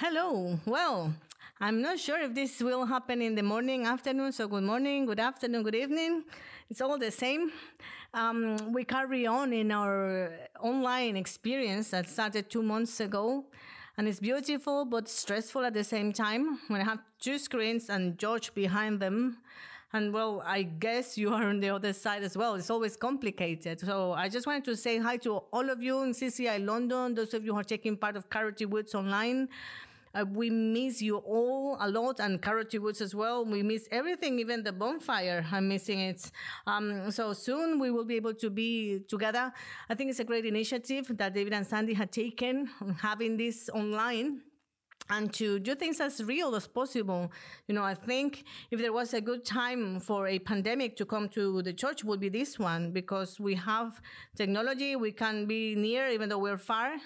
Hello. Well, I'm not sure if this will happen in the morning, afternoon. So good morning, good afternoon, good evening. It's all the same. Um, we carry on in our online experience that started two months ago. And it's beautiful, but stressful at the same time. When I have two screens and George behind them. And well, I guess you are on the other side as well. It's always complicated. So I just wanted to say hi to all of you in CCI London, those of you who are taking part of Charity Woods online. Uh, we miss you all a lot and Charity Woods as well. We miss everything, even the bonfire. I'm missing it. Um, so soon we will be able to be together. I think it's a great initiative that David and Sandy had taken having this online and to do things as real as possible. You know, I think if there was a good time for a pandemic to come to the church would be this one because we have technology. We can be near even though we're far.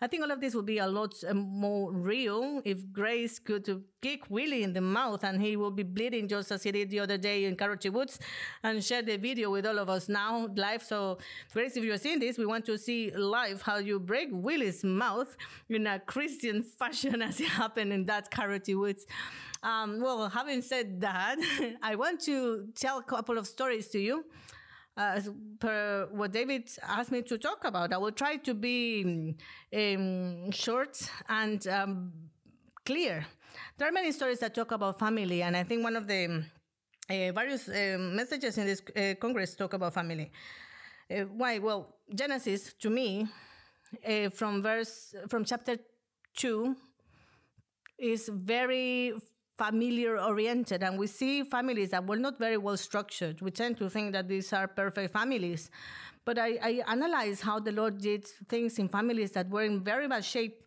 I think all of this would be a lot uh, more real if Grace could kick Willie in the mouth and he will be bleeding just as he did the other day in Charity Woods and share the video with all of us now live. So Grace, if you're seeing this, we want to see live how you break Willie's mouth in a Christian fashion as it happened in that Charity Woods. Um, well, having said that, I want to tell a couple of stories to you. Per what David asked me to talk about, I will try to be um, short and um, clear. There are many stories that talk about family, and I think one of the uh, various uh, messages in this uh, Congress talk about family. Why? Well, Genesis to me, from verse from chapter two is very familiar oriented and we see families that were not very well structured. We tend to think that these are perfect families. But I, I analyze how the Lord did things in families that were in very bad shape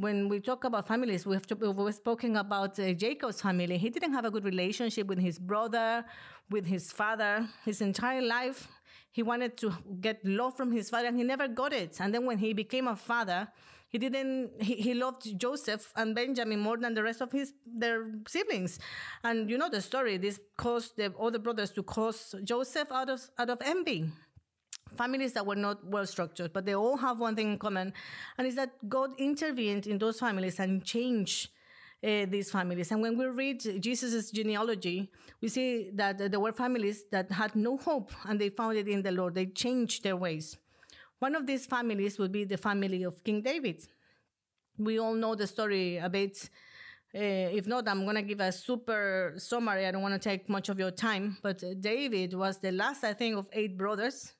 when we talk about families, we have to, we've spoken about uh, Jacob's family. He didn't have a good relationship with his brother, with his father. His entire life, he wanted to get love from his father and he never got it. And then when he became a father, he didn't, he, he loved Joseph and Benjamin more than the rest of his, their siblings. And you know the story. This caused the other brothers to cause Joseph out of, out of envy families that were not well structured, but they all have one thing in common, and is that God intervened in those families and changed uh, these families. And when we read Jesus' genealogy, we see that there were families that had no hope and they found it in the Lord. They changed their ways. One of these families would be the family of King David. We all know the story a bit. Uh, if not, I'm going to give a super summary. I don't want to take much of your time, but David was the last, I think, of eight brothers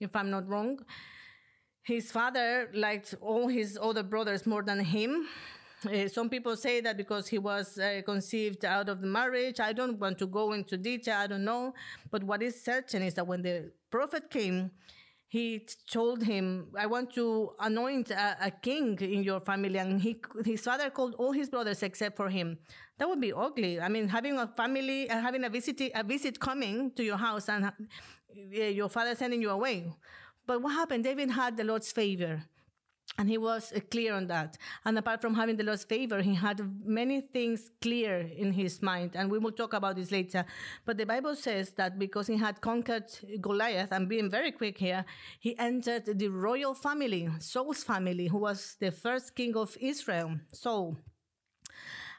if I'm not wrong. His father liked all his other brothers more than him. Uh, some people say that because he was uh, conceived out of the marriage. I don't want to go into detail. I don't know. But what is certain is that when the prophet came, he told him, I want to anoint a, a, king in your family. And he, his father called all his brothers except for him. That would be ugly. I mean, having a family, uh, having a visit, a visit coming to your house and uh, your father sending you away. But what happened? David had the Lord's favor. And he was uh, clear on that. And apart from having the Lord's favor, he had many things clear in his mind. And we will talk about this later. But the Bible says that because he had conquered Goliath, and being very quick here, he entered the royal family, Saul's family, who was the first king of Israel, Saul.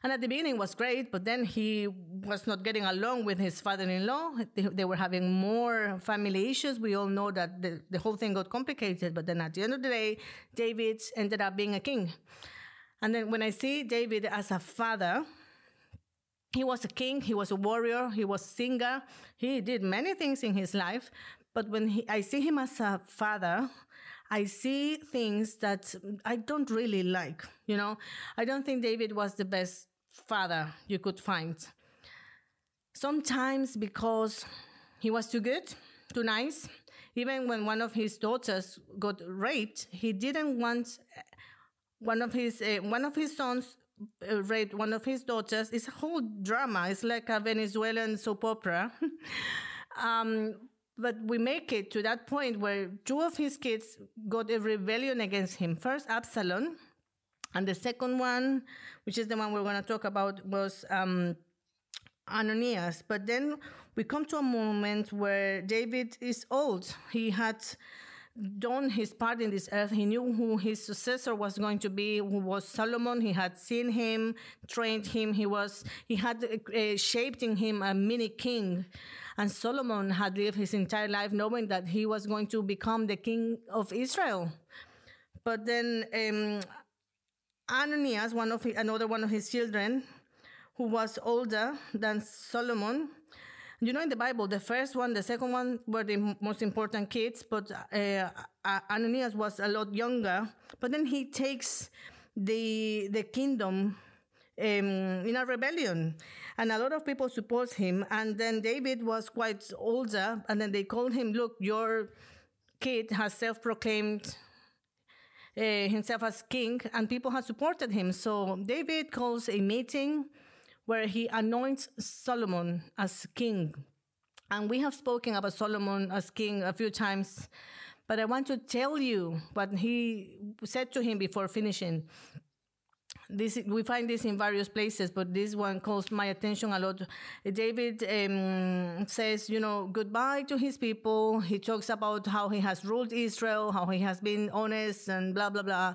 And at the beginning was great, but then he was not getting along with his father-in-law. They, they were having more family issues. We all know that the, the whole thing got complicated, but then at the end of the day, David ended up being a king. And then when I see David as a father, he was a king, he was a warrior, he was a singer, he did many things in his life. But when he, I see him as a father, I see things that I don't really like. You know, I don't think David was the best father you could find. Sometimes because he was too good, too nice. Even when one of his daughters got raped, he didn't want one of his uh, one of his sons uh, raped one of his daughters. It's a whole drama. It's like a Venezuelan soap opera. um, but we make it to that point where two of his kids got a rebellion against him. First, Absalom, and the second one, which is the one we're going to talk about, was um, Ananias. But then we come to a moment where David is old. He had done his part in this earth. He knew who his successor was going to be, who was Solomon. He had seen him, trained him. He was he had uh, shaped in him a mini king, and Solomon had lived his entire life knowing that he was going to become the king of Israel. But then um, Ananias, one of another one of his children, who was older than Solomon. You know, in the Bible, the first one, the second one were the most important kids, but uh, Ananias was a lot younger. But then he takes the the kingdom um, in a rebellion, and a lot of people support him. And then David was quite older, and then they called him, "Look, your kid has self-proclaimed uh, Uh, himself as king, and people have supported him. So David calls a meeting where he anoints Solomon as king. And we have spoken about Solomon as king a few times, but I want to tell you what he said to him before finishing this we find this in various places, but this one calls my attention a lot. David um, says, you know, goodbye to his people. He talks about how he has ruled Israel, how he has been honest, and blah blah blah.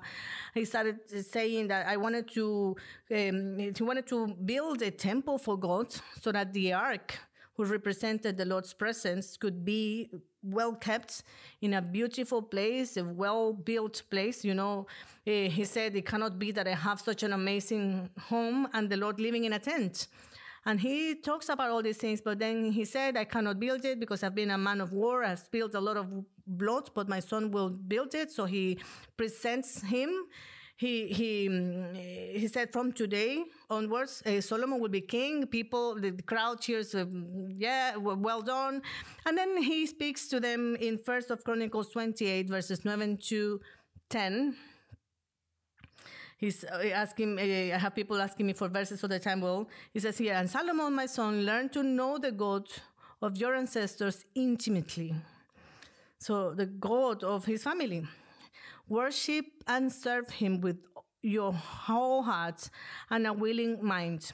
He started saying that I wanted to, um, he wanted to build a temple for God so that the ark who represented the Lord's presence could be well kept in a beautiful place, a well built place. You know, he said, It cannot be that I have such an amazing home and the Lord living in a tent. And he talks about all these things, but then he said, I cannot build it because I've been a man of war. I've spilled a lot of blood, but my son will build it. So he presents him he he mm, he said from today onwards uh, solomon will be king people the crowd cheers uh, yeah well done and then he speaks to them in first of chronicles 28 verses 9 to 10 He's uh, asking, uh, I have people asking me for verses all the time. Well, he says here, and Solomon, my son, learn to know the God of your ancestors intimately. So, the God of his family. Worship and serve Him with your whole heart and a willing mind.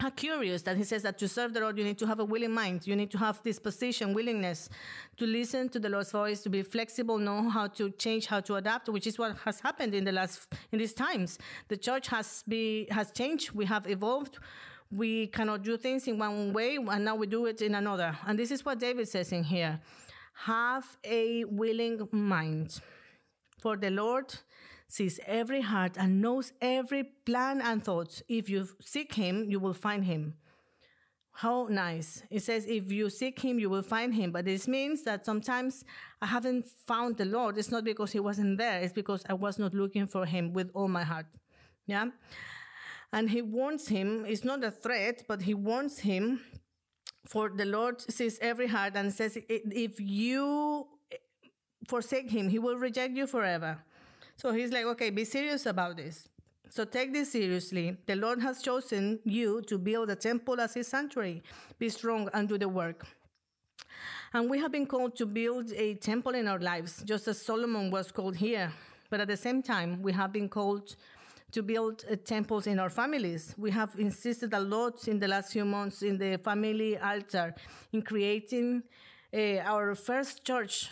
How curious that he says that to serve the Lord, you need to have a willing mind. You need to have disposition, willingness to listen to the Lord's voice, to be flexible, know how to change, how to adapt, which is what has happened in the last, in these times. The church has be, has changed. We have evolved. We cannot do things in one way, and now we do it in another. And this is what David says in here. Have a willing mind. For the Lord sees every heart and knows every plan and thoughts. If you seek him, you will find him. How nice. It says, if you seek him, you will find him. But this means that sometimes I haven't found the Lord. It's not because he wasn't there, it's because I was not looking for him with all my heart. Yeah? And he warns him, it's not a threat, but he warns him, for the Lord sees every heart and says, if you forsake him, he will reject you forever. So he's like, okay, be serious about this. So take this seriously. The Lord has chosen you to build a temple as his sanctuary. Be strong and do the work. And we have been called to build a temple in our lives, just as Solomon was called here. But at the same time, we have been called to build uh, temples in our families. We have insisted a lot in the last few months in the family altar in creating uh, our first church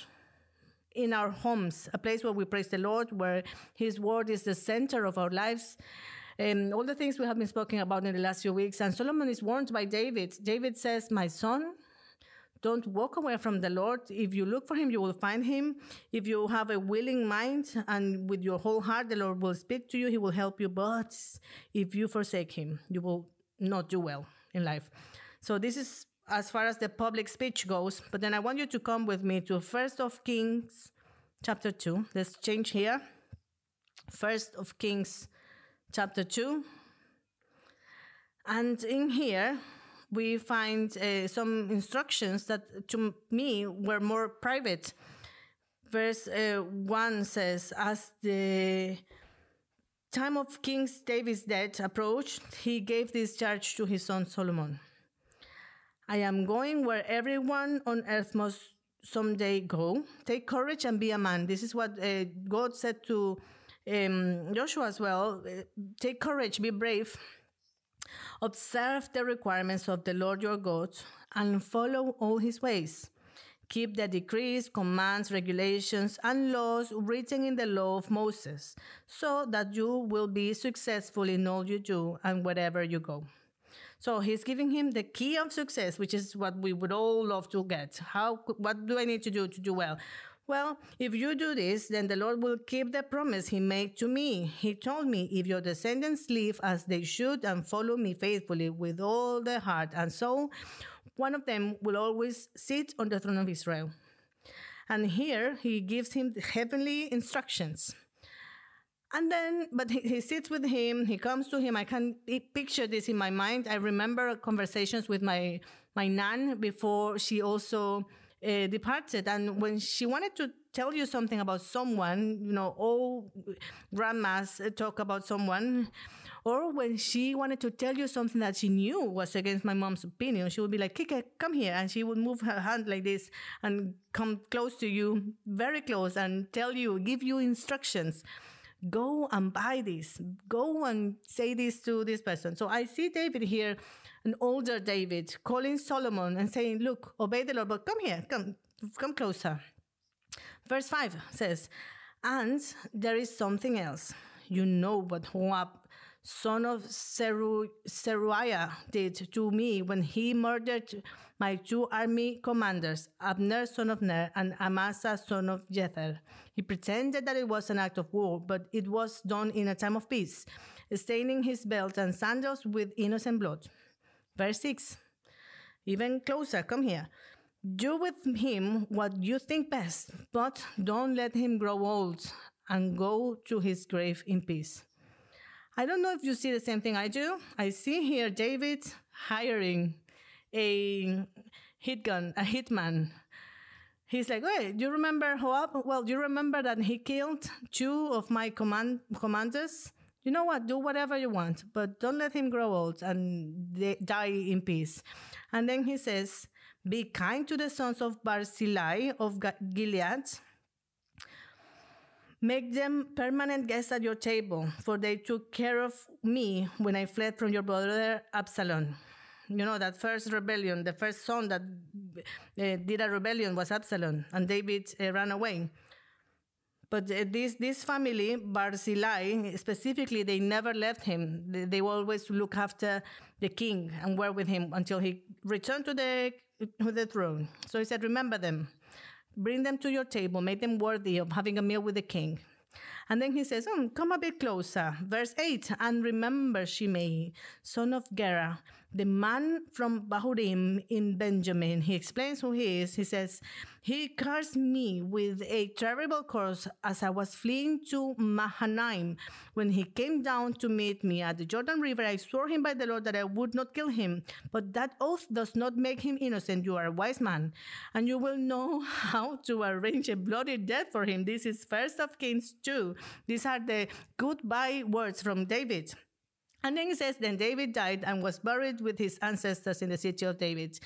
in our homes, a place where we praise the Lord, where His word is the center of our lives. And all the things we have been speaking about in the last few weeks. And Solomon is warned by David. David says, My son, don't walk away from the Lord. If you look for him, you will find him. If you have a willing mind and with your whole heart, the Lord will speak to you. He will help you. But if you forsake him, you will not do well in life. So this is as far as the public speech goes. But then I want you to come with me to First of Kings chapter 2. Let's change here. First of Kings chapter 2. And in here, we find uh, some instructions that to me were more private. Verse uh, 1 says, As the time of King David's death approached, he gave this charge to his son Solomon. I am going where everyone on earth must someday go. Take courage and be a man. This is what uh, God said to um, Joshua as well. Uh, take courage, be brave. Observe the requirements of the Lord your God and follow all his ways. Keep the decrees, commands, regulations, and laws written in the law of Moses, so that you will be successful in all you do and wherever you go. So he's giving him the key of success, which is what we would all love to get. How, what do I need to do to do well? Well, if you do this, then the Lord will keep the promise he made to me. He told me, if your descendants live as they should and follow me faithfully with all their heart and soul, one of them will always sit on the throne of Israel. And here he gives him the heavenly instructions. And then, but he, he, sits with him, he comes to him. I can picture this in my mind. I remember conversations with my, my nan before she also uh, departed. And when she wanted to tell you something about someone, you know, all grandmas talk about someone, or when she wanted to tell you something that she knew was against my mom's opinion, she would be like, Kike, come here. And she would move her hand like this and come close to you, very close, and tell you, give you instructions. Go and buy this. Go and say this to this person. So I see David here an older David calling Solomon and saying, Look, obey the Lord, but come here, come, come closer. Verse 5 says, And there is something else. You know what Joab, son of Zeru- Zeruiah, did to me when he murdered my two army commanders, Abner, son of Ner, and Amasa, son of Jether. He pretended that it was an act of war, but it was done in a time of peace, staining his belt and sandals with innocent blood. Verse 6. Even closer, come here. Do with him what you think best, but don't let him grow old and go to his grave in peace. I don't know if you see the same thing I do. I see here David hiring a hit gun, a hitman. He's like, "Hey, do you remember Joab? Well, you remember that he killed two of my command commanders? you know what, do whatever you want, but don't let him grow old and die in peace. And then he says, Be kind to the sons of Barzillai of Gilead. Make them permanent guests at your table, for they took care of me when I fled from your brother Absalom. You know, that first rebellion, the first son that uh, did a rebellion was Absalom, and David uh, ran away. But this this family, Barzillai, specifically, they never left him. They, they always look after the king and were with him until he returned to the to the throne. So he said, "Remember them, bring them to your table, make them worthy of having a meal with the king." And then he says, oh, Come a bit closer. Verse 8 And remember Shimei, son of Gera, the man from Bahurim in Benjamin. He explains who he is. He says, He cursed me with a terrible curse as I was fleeing to Mahanaim. When he came down to meet me at the Jordan River, I swore him by the Lord that I would not kill him. But that oath does not make him innocent. You are a wise man, and you will know how to arrange a bloody death for him. This is First of Kings 2. These are the goodbye words from David. And then he says, Then David died and was buried with his ancestors in the city of David.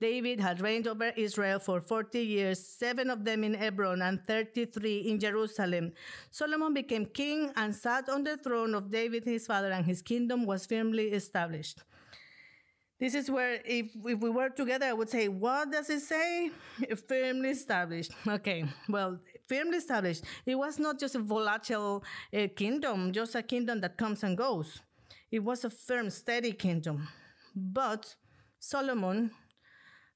David had reigned over Israel for 40 years, seven of them in Hebron and 33 in Jerusalem. Solomon became king and sat on the throne of David his father, and his kingdom was firmly established. This is where, if, if we were together, I would say, What does it say? Firmly established. Okay, well, firmly established. It was not just a volatile uh, kingdom, just a kingdom that comes and goes. It was a firm, steady kingdom. But Solomon,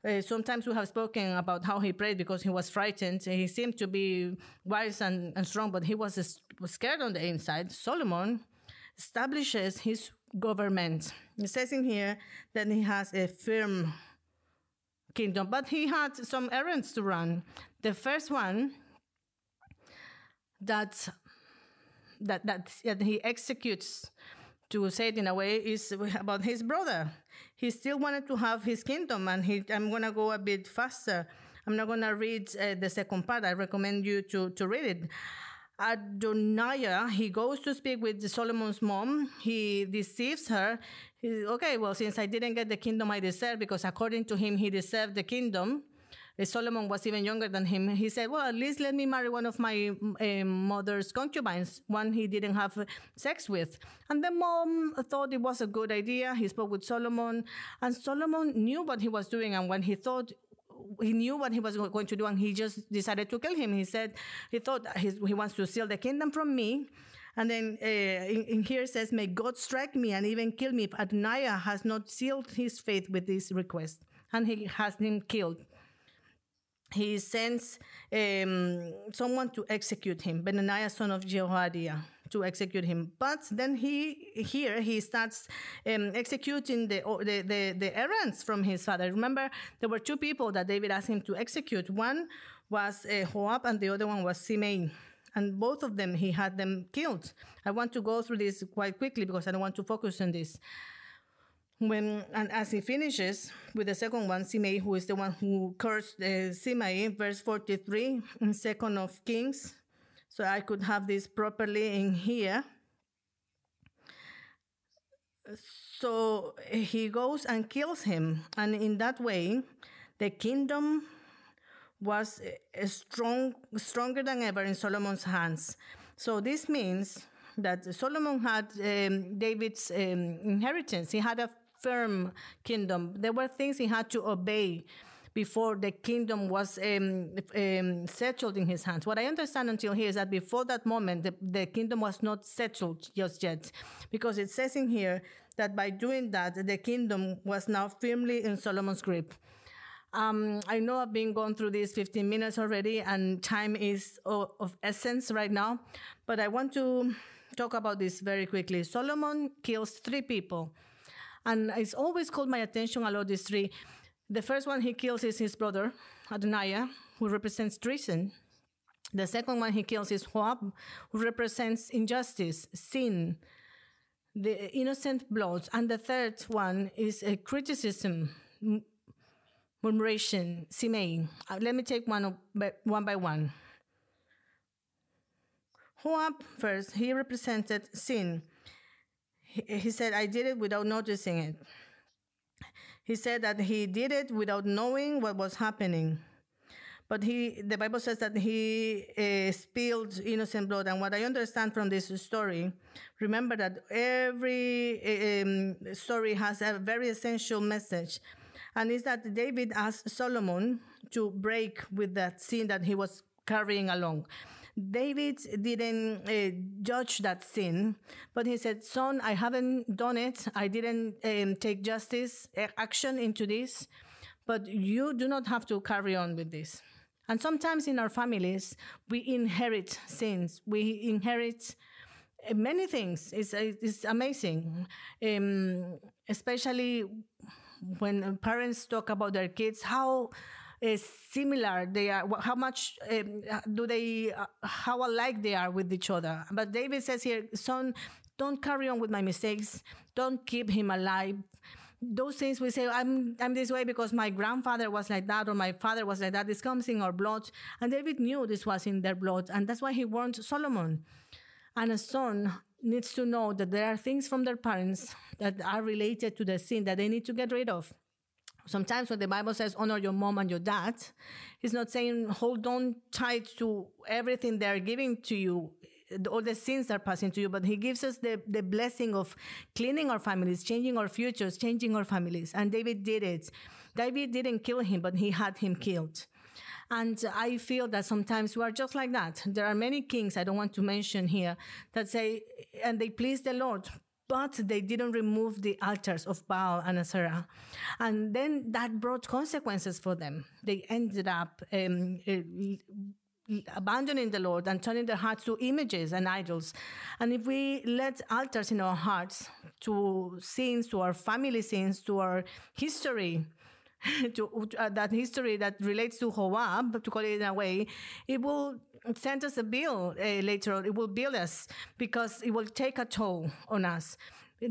uh, sometimes we have spoken about how he prayed because he was frightened. He seemed to be wise and, and strong, but he was, was scared on the inside. Solomon establishes his government. It says in here that he has a firm kingdom, but he had some errands to run. The first one that that that, that he executes to say it in a way, is about his brother. He still wanted to have his kingdom, and he, I'm to go a bit faster. I'm not to read uh, the second part. I recommend you to, to read it. Adoniah, he goes to speak with Solomon's mom. He deceives her. He's, okay, well, since I didn't get the kingdom I deserve, because according to him, he deserved the kingdom, Solomon was even younger than him. He said, Well, at least let me marry one of my uh, mother's concubines, one he didn't have sex with. And the mom thought it was a good idea. He spoke with Solomon, and Solomon knew what he was doing. And when he thought, he knew what he was going to do, and he just decided to kill him. He said he thought he wants to steal the kingdom from me. And then uh, in, in, here says, May God strike me and even kill me if Adoniah has not sealed his faith with this request. And he has him killed he sends um, someone to execute him, Benaniah, son of Jehoiada, to execute him. But then he here he starts um, executing the, the, the the errands from his father. Remember, there were two people that David asked him to execute. One was uh, Joab, and the other one was Simei. And both of them, he had them killed. I want to go through this quite quickly because I don't want to focus on this when and as he finishes with the second one, Simei, who is the one who cursed uh, Simei, verse 43 in Second of Kings. So I could have this properly in here. So he goes and kills him, and in that way, the kingdom was uh, strong, stronger than ever in Solomon's hands. So this means that Solomon had um, David's um, inheritance. He had a firm kingdom. There were things he had to obey before the kingdom was um, um, settled in his hands. What I understand until here is that before that moment, the, the kingdom was not settled just yet, because it says in here that by doing that, the kingdom was now firmly in Solomon's grip. Um, I know I've been going through these 15 minutes already, and time is of, of essence right now, but I want to talk about this very quickly. Solomon kills three people and it's always called my attention a lot, these three. The first one he kills is his brother, Adoniah, who represents treason. The second one he kills is Joab, who represents injustice, sin, the innocent blood. And the third one is a criticism, murmuration, simei. Uh, let me take one, one by one. Joab, first, he represented sin. He, said, I did it without noticing it. He said that he did it without knowing what was happening. But he, the Bible says that he uh, spilled innocent blood. And what I understand from this story, remember that every um, story has a very essential message. And it's that David asked Solomon to break with that sin that he was carrying along. David didn't uh, judge that sin, but he said, Son, I haven't done it. I didn't um, take justice uh, action into this, but you do not have to carry on with this. And sometimes in our families, we inherit sins. We inherit uh, many things. It's, uh, it's amazing, um, especially when parents talk about their kids, how uh, similar they are, how much um, do they, uh, how alike they are with each other. But David says here, son, don't carry on with my mistakes. Don't keep him alive. Those things we say, I'm, I'm this way because my grandfather was like that or my father was like that. This comes in our blood. And David knew this was in their blood. And that's why he warned Solomon. And a son needs to know that there are things from their parents that are related to the sin that they need to get rid of. Sometimes when the Bible says honor your mom and your dad, it's not saying hold on tight to everything they're giving to you, all the sins are passing to you, but he gives us the, the blessing of cleaning our families, changing our futures, changing our families. And David did it. David didn't kill him, but he had him killed. And I feel that sometimes we are just like that. There are many kings I don't want to mention here that say, and they please the Lord, but they didn't remove the altars of Baal and Asherah. And then that brought consequences for them. They ended up um, uh, abandoning the Lord and turning their hearts to images and idols. And if we let altars in our hearts to sins, to our family sins, to our history, to uh, that history that relates to Joab, to call it in a way, it will send us a bill uh, later on. It will bill us because it will take a toll on us.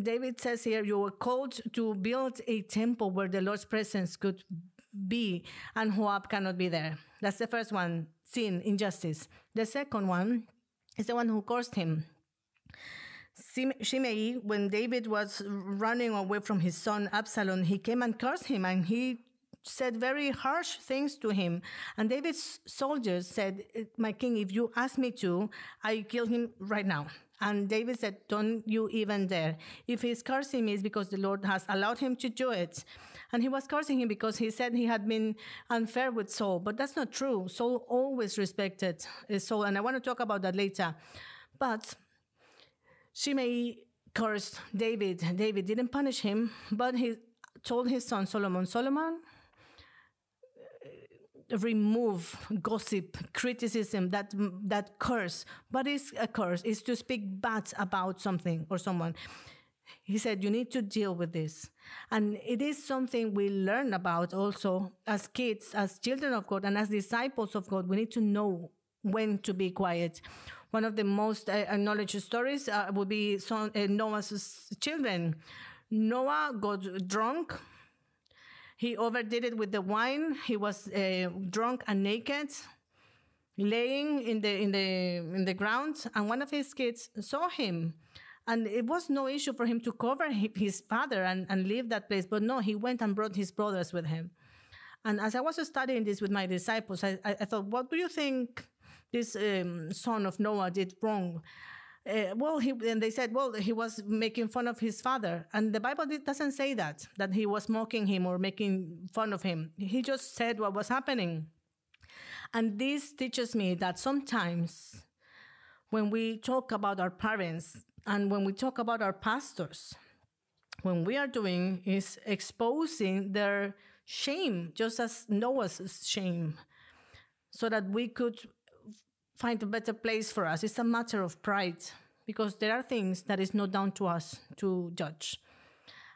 David says here, you were called to build a temple where the Lord's presence could be, and Joab cannot be there. That's the first one sin, injustice. The second one is the one who cursed him. Shimei, when David was running away from his son Absalom, he came and cursed him, and he said very harsh things to him. And David's soldiers said, uh, My king, if you ask me to, I kill him right now. And David said, Don't you even dare. If he's cursing me, it's because the Lord has allowed him to do it. And he was cursing him because he said he had been unfair with Saul. But that's not true. Saul always respected uh, Saul. And I want to talk about that later. But Shimei cursed David. David didn't punish him, but he told his son Solomon, Solomon, remove gossip, criticism, that that curse. But it's a curse. Is to speak bad about something or someone. He said you need to deal with this, and it is something we learn about also as kids, as children of God, and as disciples of God. We need to know when to be quiet. One of the most uh, acknowledged stories uh, would be son, uh, Noah's children. Noah got drunk he overdid it with the wine. He was uh, drunk and naked, laying in the in the in the ground, and one of his kids saw him. And it was no issue for him to cover his father and, and leave that place. But no, he went and brought his brothers with him. And as I was studying this with my disciples, I, I, thought, what do you think this um, son of Noah did wrong? Uh, well, he, and they said, well, he was making fun of his father. And the Bible doesn't say that, that he was mocking him or making fun of him. He just said what was happening. And this teaches me that sometimes when we talk about our parents and when we talk about our pastors, when we are doing is exposing their shame, just as Noah's shame, so that we could find a better place for us. It's a matter of pride because there are things that is not down to us to judge.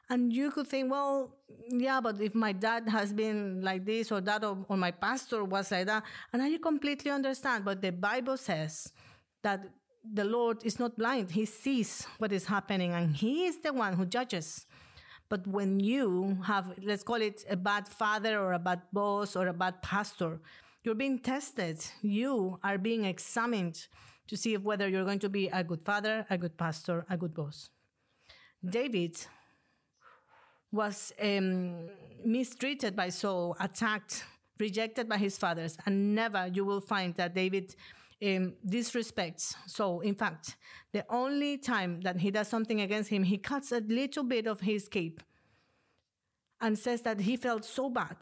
And you could think, well, yeah, but if my dad has been like this or that, or, or my pastor was like that, and I completely understand. But the Bible says that the Lord is not blind, He sees what is happening, and He is the one who judges. But when you have, let's call it a bad father or a bad boss or a bad pastor, you're being tested. You are being examined to see whether you're going to be a good father, a good pastor, a good boss. David was um, mistreated by Saul, attacked, rejected by his fathers, and never you will find that David um, disrespects Saul. In fact, the only time that he does something against him, he cuts a little bit of his cape and says that he felt so bad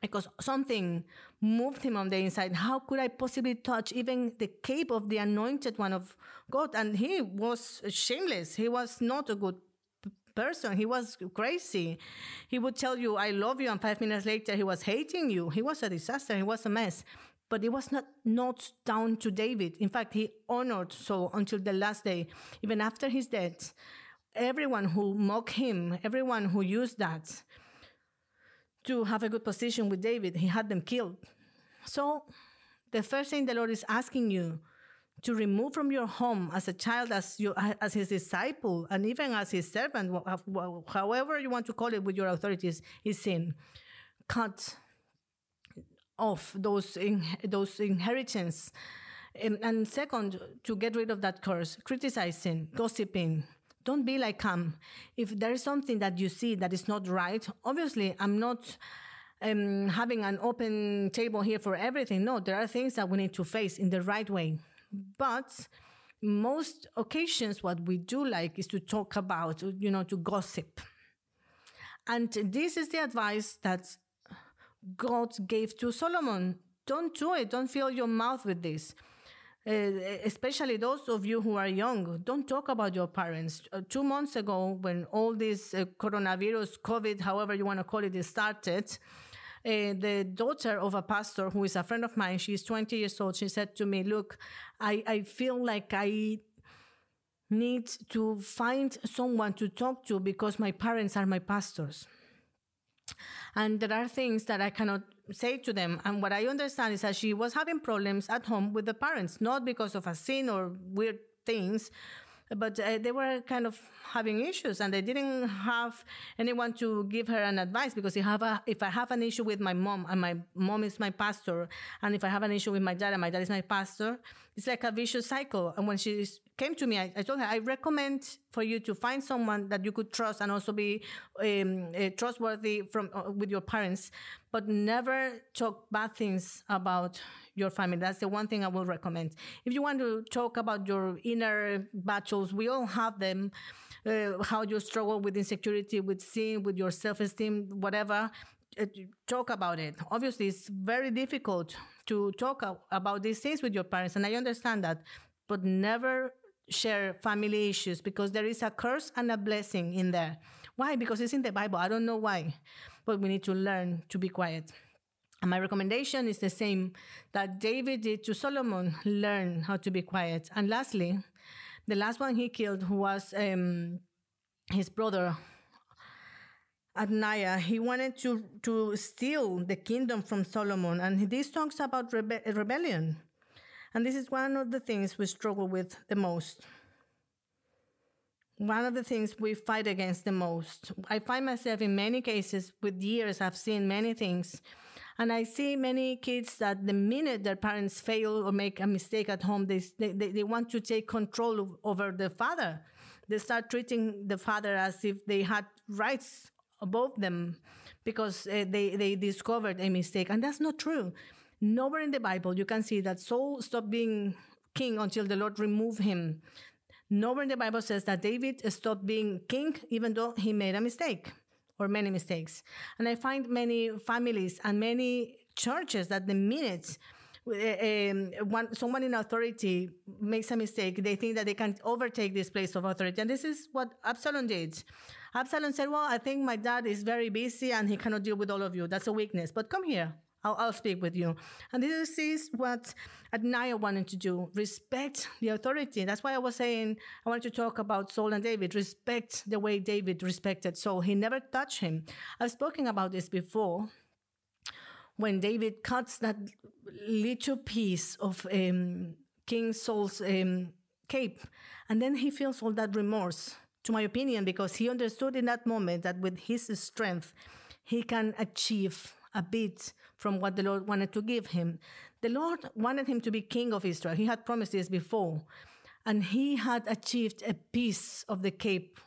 because something moved him on the inside. How could I possibly touch even the cape of the anointed one of God? And he was shameless. He was not a good person. He was crazy. He would tell you, I love you. And five minutes later, he was hating you. He was a disaster. He was a mess. But it was not, not down to David. In fact, he honored Saul until the last day, even after his death. Everyone who mocked him, everyone who used that, to have a good position with David. He had them killed. So, the first thing the Lord is asking you to remove from your home as a child, as you, as His disciple, and even as His servant, however you want to call it with your authorities, is sin. Cut off those in, those inheritance. And, and second, to get rid of that curse, criticizing, gossiping, don't be like Ham. If there is something that you see that is not right, obviously I'm not um, having an open table here for everything. No, there are things that we need to face in the right way. But most occasions, what we do like is to talk about, you know, to gossip. And this is the advice that God gave to Solomon. Don't do it. Don't fill your mouth with this. Uh, especially those of you who are young, don't talk about your parents. Uh, two months ago, when all this uh, coronavirus, COVID, however you want to call it, started, Uh, the daughter of a pastor who is a friend of mine, she's 20 years old, she said to me, Look, I, I feel like I need to find someone to talk to because my parents are my pastors. And there are things that I cannot say to them. And what I understand is that she was having problems at home with the parents, not because of a sin or weird things, but uh, they were kind of having issues and they didn't have anyone to give her an advice because if, a, if I have an issue with my mom and my mom is my pastor, and if I have an issue with my dad and my dad is my pastor, it's like a vicious cycle. And when she's came to me. I, I, told her, I recommend for you to find someone that you could trust and also be um, uh, trustworthy from uh, with your parents, but never talk bad things about your family. That's the one thing I will recommend. If you want to talk about your inner battles, we all have them. Uh, how you struggle with insecurity, with sin, with your self-esteem, whatever. Uh, talk about it. Obviously, it's very difficult to talk about these things with your parents, and I understand that, but never share family issues because there is a curse and a blessing in there. Why? Because it's in the Bible. I don't know why, but we need to learn to be quiet. And my recommendation is the same that David did to Solomon learn how to be quiet. And lastly, the last one he killed was um, his brother Adoniah, he wanted to, to steal the kingdom from Solomon. And this talks about rebe- rebellion. And this is one of the things we struggle with the most. One of the things we fight against the most. I find myself in many cases, with years, I've seen many things. And I see many kids that the minute their parents fail or make a mistake at home, they, they, they want to take control over the father. They start treating the father as if they had rights above them because uh, they, they discovered a mistake. And that's not true. Nowhere in the Bible you can see that Saul stopped being king until the Lord removed him. Nowhere in the Bible says that David stopped being king even though he made a mistake or many mistakes. And I find many families and many churches that the minute um, one, someone in authority makes a mistake, they think that they can overtake this place of authority. And this is what Absalom did. Absalom said, Well, I think my dad is very busy and he cannot deal with all of you. That's a weakness. But come here. I'll, I'll speak with you. And this is what Adoniah wanted to do respect the authority. That's why I was saying I wanted to talk about Saul and David. Respect the way David respected Saul. He never touched him. I've spoken about this before. When David cuts that little piece of um, King Saul's um, cape, and then he feels all that remorse to my opinion, because he understood in that moment that with his strength, he can achieve a bit from what the Lord wanted to give him. The Lord wanted him to be king of Israel. He had promised this before, and he had achieved a piece of the cape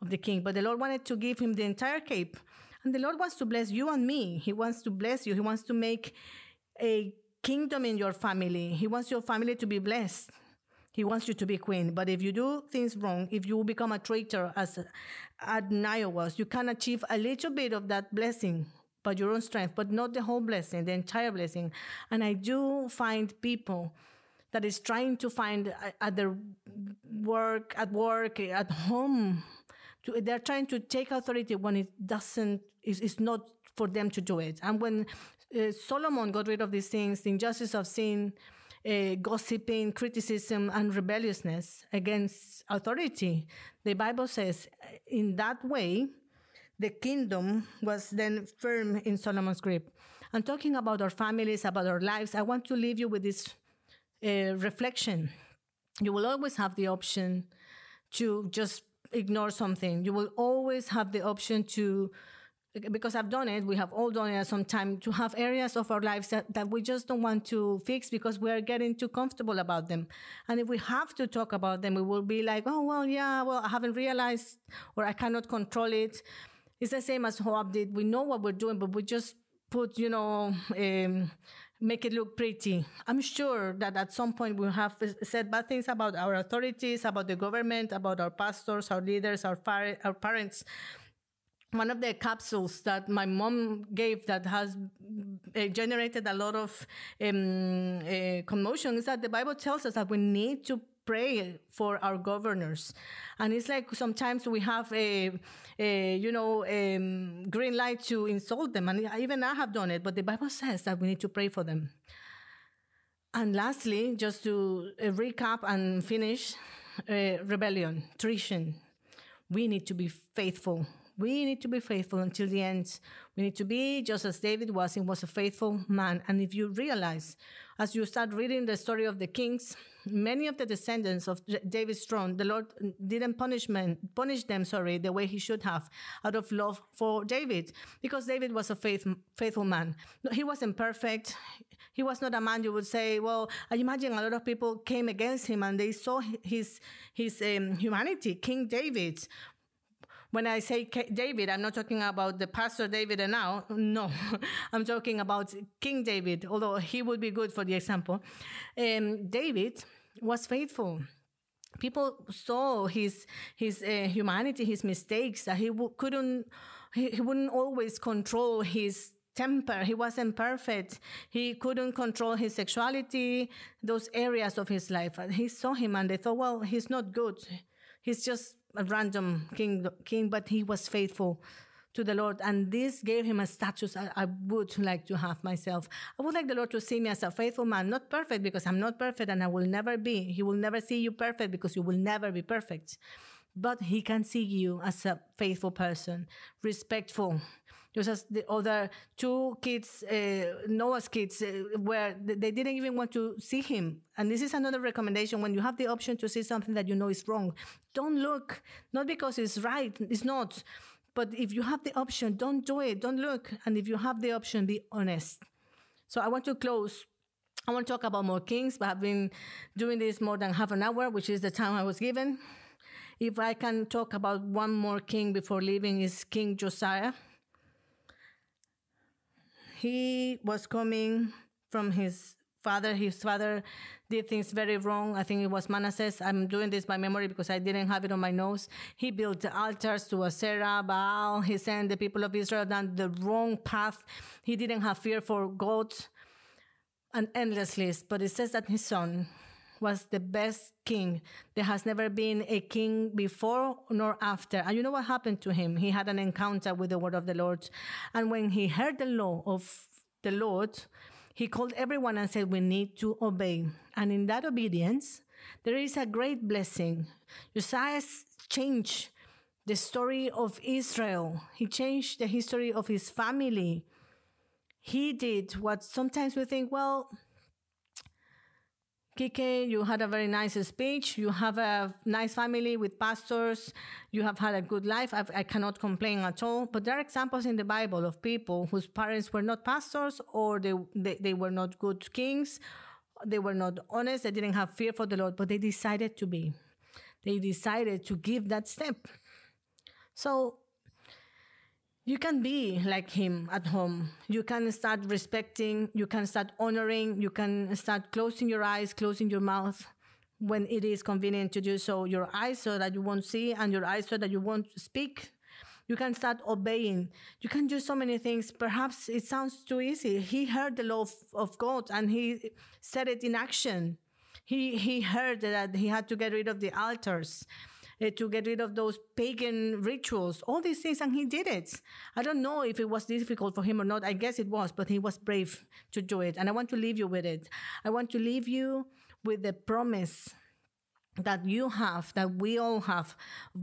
of the king. But the Lord wanted to give him the entire cape. And the Lord wants to bless you and me. He wants to bless you. He wants to make a kingdom in your family. He wants your family to be blessed. He wants you to be queen. But if you do things wrong, if you become a traitor, as Adoniah was, you can achieve a little bit of that blessing by your own strength, but not the whole blessing, the entire blessing. And I do find people that is trying to find at their work, at work, at home, to, they're trying to take authority when it doesn't, it's, it's not for them to do it. And when uh, Solomon got rid of these things, the injustice of sin, uh, gossiping, criticism, and rebelliousness against authority. The Bible says, in that way, the kingdom was then firm in Solomon's grip. And talking about our families, about our lives, I want to leave you with this uh, reflection. You will always have the option to just ignore something. You will always have the option to because I've done it, we have all done it at some time, to have areas of our lives that, that we just don't want to fix because we are getting too comfortable about them. And if we have to talk about them, we will be like, oh, well, yeah, well, I haven't realized or I cannot control it. It's the same as Joab did. We know what we're doing, but we just put, you know, um, make it look pretty. I'm sure that at some point we have said bad things about our authorities, about the government, about our pastors, our leaders, our, our parents one of the capsules that my mom gave that has uh, generated a lot of um, uh, commotion is that the Bible tells us that we need to pray for our governors. And it's like sometimes we have a, a you know, a um, green light to insult them. And even I have done it, but the Bible says that we need to pray for them. And lastly, just to uh, recap and finish, uh, rebellion, treason. We need to be faithful We need to be faithful until the end. We need to be just as David was. He was a faithful man. And if you realize, as you start reading the story of the kings, many of the descendants of David's throne, the Lord didn't punishment, punish them, sorry, the way he should have, out of love for David, because David was a faith, faithful man. He wasn't perfect. He was not a man you would say, well, I imagine a lot of people came against him and they saw his, his um, humanity. King David when I say David, I'm not talking about the pastor David and now. No, I'm talking about King David, although he would be good for the example. Um, David was faithful. People saw his his uh, humanity, his mistakes. That he couldn't, he, he wouldn't always control his temper. He wasn't perfect. He couldn't control his sexuality, those areas of his life. and He saw him and they thought, well, he's not good. He's just a random king, king, but he was faithful to the Lord. And this gave him a status I, I, would like to have myself. I would like the Lord to see me as a faithful man, not perfect because I'm not perfect and I will never be. He will never see you perfect because you will never be perfect. But he can see you as a faithful person, respectful, just as the other two kids, uh, Noah's kids, uh, where they didn't even want to see him. And this is another recommendation when you have the option to see something that you know is wrong, don't look, not because it's right, it's not. But if you have the option, don't do it, don't look. And if you have the option, be honest. So I want to close. I want to talk about more kings, but I've been doing this more than half an hour, which is the time I was given. If I can talk about one more king before leaving, is King Josiah he was coming from his father. His father did things very wrong. I think it was Manasseh. I'm doing this by memory because I didn't have it on my notes. He built altars to Asherah, Baal. He sent the people of Israel down the wrong path. He didn't have fear for God. An endless list. But it says that his son was the best king. There has never been a king before nor after. And you know what happened to him? He had an encounter with the word of the Lord. And when he heard the law of the Lord, he called everyone and said, We need to obey. And in that obedience, there is a great blessing. Josiah changed the story of Israel, he changed the history of his family. He did what sometimes we think, well, Kike, you had a very nice speech. You have a nice family with pastors. You have had a good life. I've, i cannot complain at all. But there are examples in the Bible of people whose parents were not pastors or they, they, they were not good kings. They were not honest. They didn't have fear for the Lord, but they decided to be. They decided to give that step. So you can be like him at home. You can start respecting, you can start honoring, you can start closing your eyes, closing your mouth when it is convenient to do so. Your eyes so that you won't see, and your eyes so that you won't speak. You can start obeying. You can do so many things. Perhaps it sounds too easy. He heard the law of, of God and he set it in action. He, he heard that he had to get rid of the altars Uh, to get rid of those pagan rituals, all these things, and he did it. I don't know if it was difficult for him or not. I guess it was, but he was brave to do it. And I want to leave you with it. I want to leave you with the promise that you have that we all have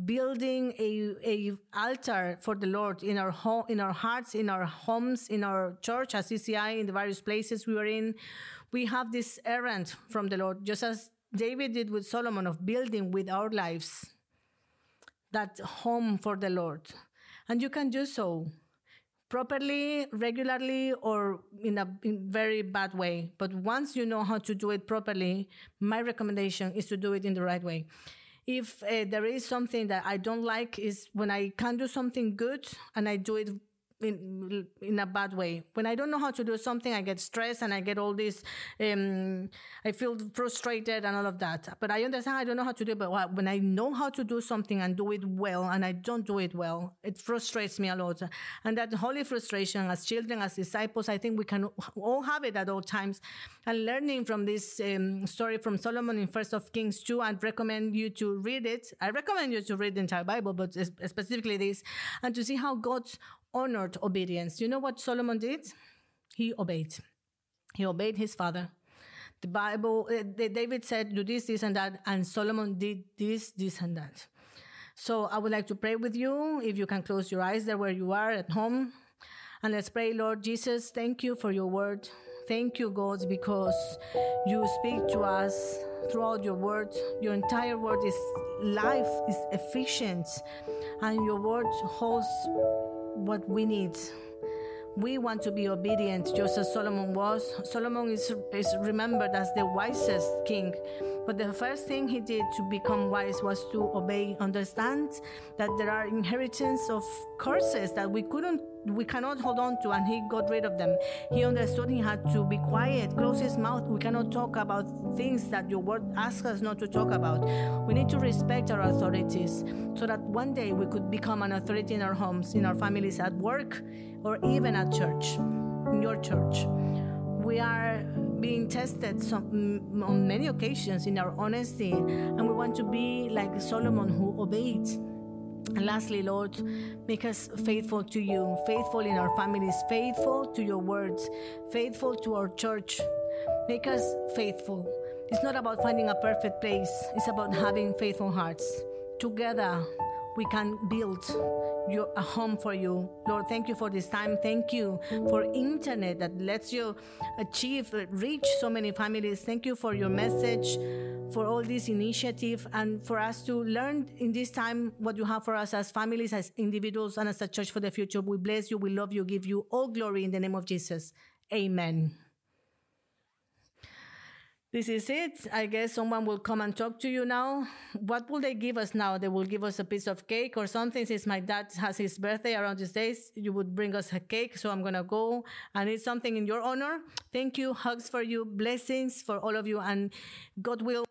building a, a altar for the lord in our home in our hearts in our homes in our church as cci in the various places we are in we have this errand from the lord just as david did with solomon of building with our lives that home for the Lord. And you can do so properly, regularly, or in a in very bad way. But once you know how to do it properly, my recommendation is to do it in the right way. If uh, there is something that I don't like, is when I can do something good and I do it in in a bad way. When I don't know how to do something, I get stressed and I get all this. Um, I feel frustrated and all of that. But I understand I don't know how to do it. But when I know how to do something and do it well, and I don't do it well, it frustrates me a lot. And that holy frustration, as children, as disciples, I think we can all have it at all times. And learning from this um, story from Solomon in First of Kings two, I'd recommend you to read it. I recommend you to read the entire Bible, but specifically this, and to see how God's honored obedience. You know what Solomon did? He obeyed. He obeyed his father. The Bible, uh, David said, do this, this, and that, and Solomon did this, this, and that. So I would like to pray with you. If you can close your eyes there where you are at home. And let's pray, Lord Jesus, thank you for your word. Thank you, God, because you speak to us throughout your word. Your entire word is life, is efficient, and your word holds what we need. We want to be obedient, just as Solomon was. Solomon is, is remembered as the wisest king but the first thing he did to become wise was to obey, understand that there are inheritance of curses that we couldn't we cannot hold on to and he got rid of them. He understood he had to be quiet close his mouth. We cannot talk about things that your word asks us not to talk about. We need to respect our authorities so that one day we could become an authority in our homes in our families at work or even at church in your church. We are being tested some, on many occasions in our honesty, and we want to be like Solomon who obeyed. And lastly, Lord, make us faithful to you, faithful in our families, faithful to your words, faithful to our church. Make us faithful. It's not about finding a perfect place, it's about having faithful hearts. Together, we can build your, a home for you. Lord, thank you for this time. Thank you for internet that lets you achieve, reach so many families. Thank you for your message, for all this initiative, and for us to learn in this time what you have for us as families, as individuals, and as a church for the future. We bless you. We love you. Give you all glory in the name of Jesus. Amen. This is it. I guess someone will come and talk to you now. What will they give us now? They will give us a piece of cake or something. Since my dad has his birthday around these days, you would bring us a cake. So I'm going to go and eat something in your honor. Thank you. Hugs for you. Blessings for all of you. And God will.